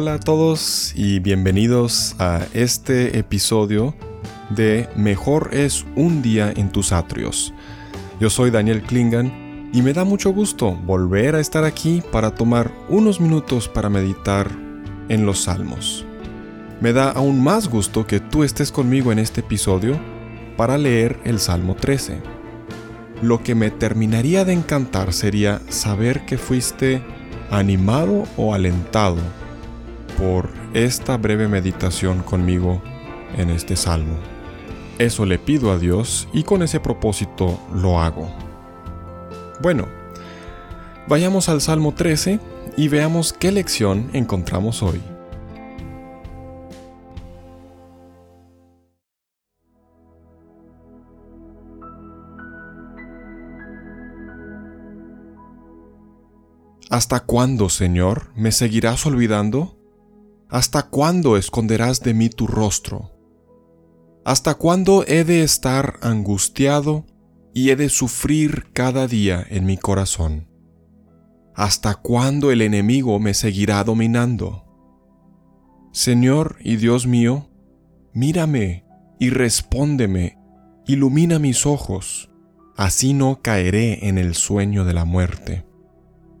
Hola a todos y bienvenidos a este episodio de Mejor es un día en tus atrios. Yo soy Daniel Klingan y me da mucho gusto volver a estar aquí para tomar unos minutos para meditar en los salmos. Me da aún más gusto que tú estés conmigo en este episodio para leer el Salmo 13. Lo que me terminaría de encantar sería saber que fuiste animado o alentado por esta breve meditación conmigo en este salmo. Eso le pido a Dios y con ese propósito lo hago. Bueno, vayamos al Salmo 13 y veamos qué lección encontramos hoy. ¿Hasta cuándo, Señor, me seguirás olvidando? ¿Hasta cuándo esconderás de mí tu rostro? ¿Hasta cuándo he de estar angustiado y he de sufrir cada día en mi corazón? ¿Hasta cuándo el enemigo me seguirá dominando? Señor y Dios mío, mírame y respóndeme, ilumina mis ojos, así no caeré en el sueño de la muerte.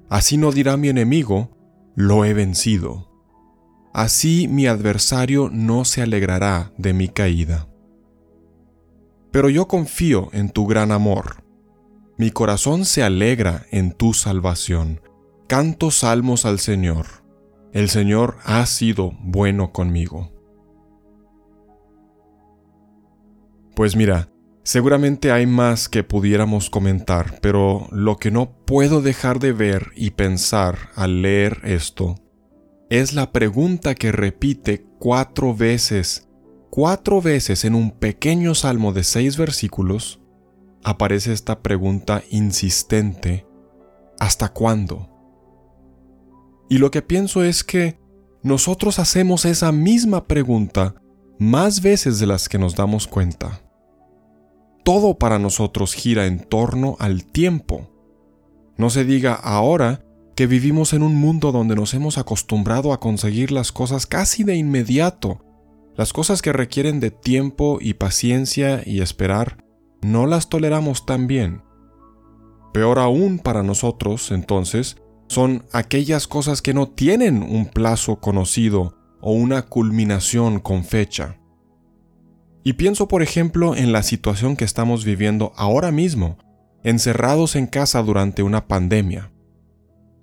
Así no dirá mi enemigo, lo he vencido. Así mi adversario no se alegrará de mi caída. Pero yo confío en tu gran amor. Mi corazón se alegra en tu salvación. Canto salmos al Señor. El Señor ha sido bueno conmigo. Pues mira, Seguramente hay más que pudiéramos comentar, pero lo que no puedo dejar de ver y pensar al leer esto es la pregunta que repite cuatro veces, cuatro veces en un pequeño salmo de seis versículos, aparece esta pregunta insistente, ¿hasta cuándo? Y lo que pienso es que nosotros hacemos esa misma pregunta más veces de las que nos damos cuenta todo para nosotros gira en torno al tiempo. No se diga ahora que vivimos en un mundo donde nos hemos acostumbrado a conseguir las cosas casi de inmediato. Las cosas que requieren de tiempo y paciencia y esperar, no las toleramos tan bien. Peor aún para nosotros, entonces, son aquellas cosas que no tienen un plazo conocido o una culminación con fecha. Y pienso, por ejemplo, en la situación que estamos viviendo ahora mismo, encerrados en casa durante una pandemia.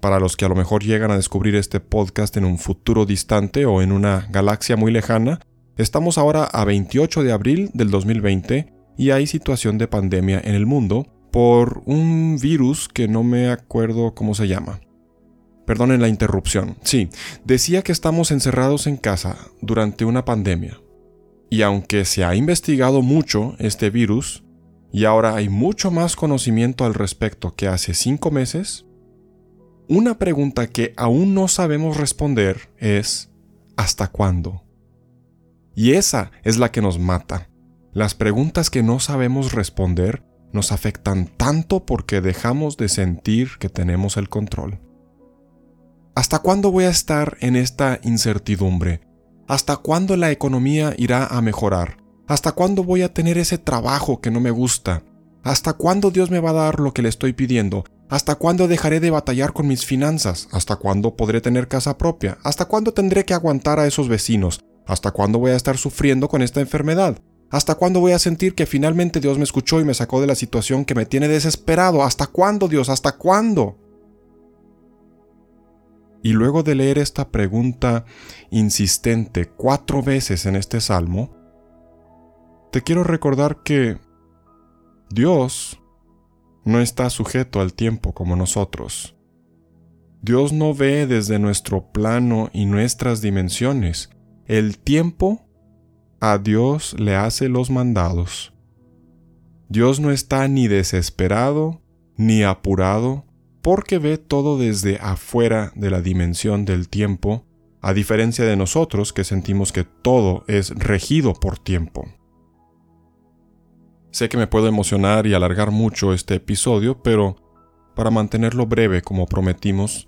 Para los que a lo mejor llegan a descubrir este podcast en un futuro distante o en una galaxia muy lejana, estamos ahora a 28 de abril del 2020 y hay situación de pandemia en el mundo por un virus que no me acuerdo cómo se llama. Perdonen la interrupción. Sí, decía que estamos encerrados en casa durante una pandemia. Y aunque se ha investigado mucho este virus, y ahora hay mucho más conocimiento al respecto que hace cinco meses, una pregunta que aún no sabemos responder es ¿hasta cuándo? Y esa es la que nos mata. Las preguntas que no sabemos responder nos afectan tanto porque dejamos de sentir que tenemos el control. ¿Hasta cuándo voy a estar en esta incertidumbre? ¿Hasta cuándo la economía irá a mejorar? ¿Hasta cuándo voy a tener ese trabajo que no me gusta? ¿Hasta cuándo Dios me va a dar lo que le estoy pidiendo? ¿Hasta cuándo dejaré de batallar con mis finanzas? ¿Hasta cuándo podré tener casa propia? ¿Hasta cuándo tendré que aguantar a esos vecinos? ¿Hasta cuándo voy a estar sufriendo con esta enfermedad? ¿Hasta cuándo voy a sentir que finalmente Dios me escuchó y me sacó de la situación que me tiene desesperado? ¿Hasta cuándo, Dios? ¿Hasta cuándo? Y luego de leer esta pregunta insistente cuatro veces en este salmo, te quiero recordar que Dios no está sujeto al tiempo como nosotros. Dios no ve desde nuestro plano y nuestras dimensiones. El tiempo a Dios le hace los mandados. Dios no está ni desesperado ni apurado porque ve todo desde afuera de la dimensión del tiempo, a diferencia de nosotros que sentimos que todo es regido por tiempo. Sé que me puedo emocionar y alargar mucho este episodio, pero para mantenerlo breve como prometimos,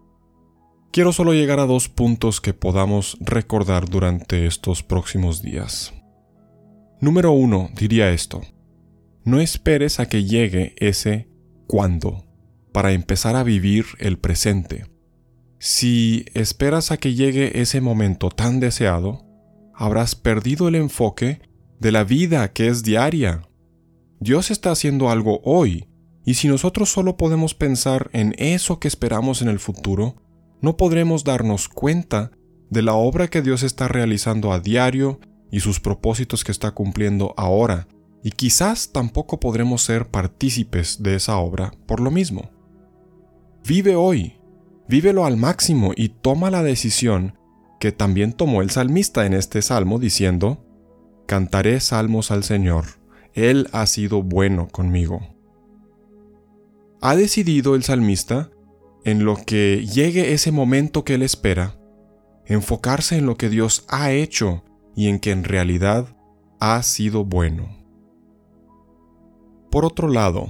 quiero solo llegar a dos puntos que podamos recordar durante estos próximos días. Número uno, diría esto. No esperes a que llegue ese cuándo para empezar a vivir el presente. Si esperas a que llegue ese momento tan deseado, habrás perdido el enfoque de la vida que es diaria. Dios está haciendo algo hoy, y si nosotros solo podemos pensar en eso que esperamos en el futuro, no podremos darnos cuenta de la obra que Dios está realizando a diario y sus propósitos que está cumpliendo ahora, y quizás tampoco podremos ser partícipes de esa obra por lo mismo. Vive hoy, vívelo al máximo y toma la decisión que también tomó el salmista en este salmo diciendo, Cantaré salmos al Señor, Él ha sido bueno conmigo. Ha decidido el salmista, en lo que llegue ese momento que él espera, enfocarse en lo que Dios ha hecho y en que en realidad ha sido bueno. Por otro lado,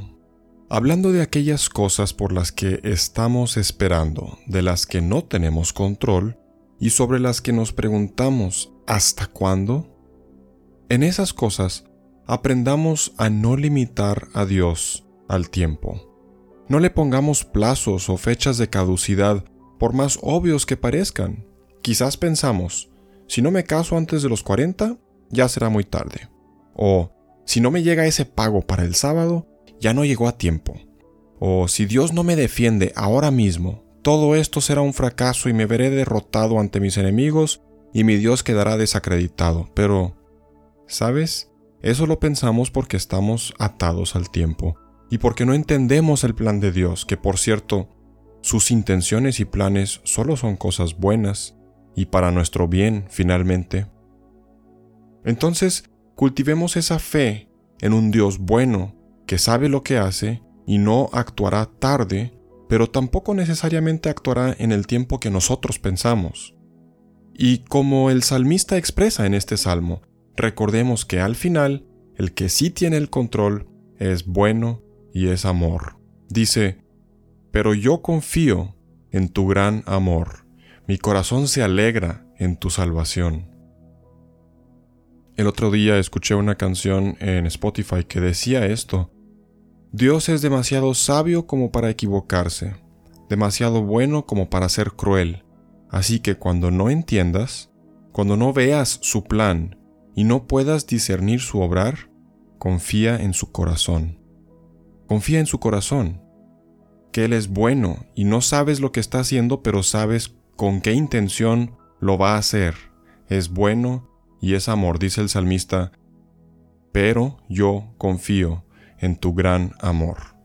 hablando de aquellas cosas por las que estamos esperando, de las que no tenemos control y sobre las que nos preguntamos ¿hasta cuándo? En esas cosas, aprendamos a no limitar a Dios al tiempo. No le pongamos plazos o fechas de caducidad, por más obvios que parezcan. Quizás pensamos, si no me caso antes de los 40, ya será muy tarde. O, si no me llega ese pago para el sábado, ya no llegó a tiempo. O si Dios no me defiende ahora mismo, todo esto será un fracaso y me veré derrotado ante mis enemigos y mi Dios quedará desacreditado. Pero, ¿sabes? Eso lo pensamos porque estamos atados al tiempo y porque no entendemos el plan de Dios, que por cierto, sus intenciones y planes solo son cosas buenas y para nuestro bien finalmente. Entonces, Cultivemos esa fe en un Dios bueno, que sabe lo que hace y no actuará tarde, pero tampoco necesariamente actuará en el tiempo que nosotros pensamos. Y como el salmista expresa en este salmo, recordemos que al final, el que sí tiene el control es bueno y es amor. Dice, pero yo confío en tu gran amor, mi corazón se alegra en tu salvación. El otro día escuché una canción en Spotify que decía esto. Dios es demasiado sabio como para equivocarse, demasiado bueno como para ser cruel. Así que cuando no entiendas, cuando no veas su plan y no puedas discernir su obrar, confía en su corazón. Confía en su corazón, que Él es bueno y no sabes lo que está haciendo, pero sabes con qué intención lo va a hacer. Es bueno y es amor, dice el salmista, pero yo confío en tu gran amor.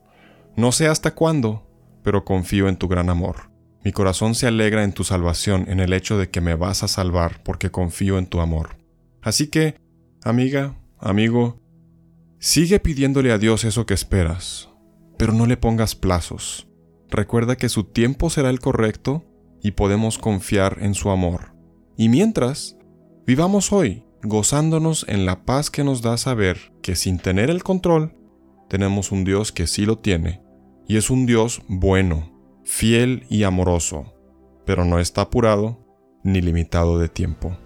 No sé hasta cuándo, pero confío en tu gran amor. Mi corazón se alegra en tu salvación, en el hecho de que me vas a salvar, porque confío en tu amor. Así que, amiga, amigo, sigue pidiéndole a Dios eso que esperas, pero no le pongas plazos. Recuerda que su tiempo será el correcto y podemos confiar en su amor. Y mientras, Vivamos hoy gozándonos en la paz que nos da saber que sin tener el control, tenemos un Dios que sí lo tiene, y es un Dios bueno, fiel y amoroso, pero no está apurado ni limitado de tiempo.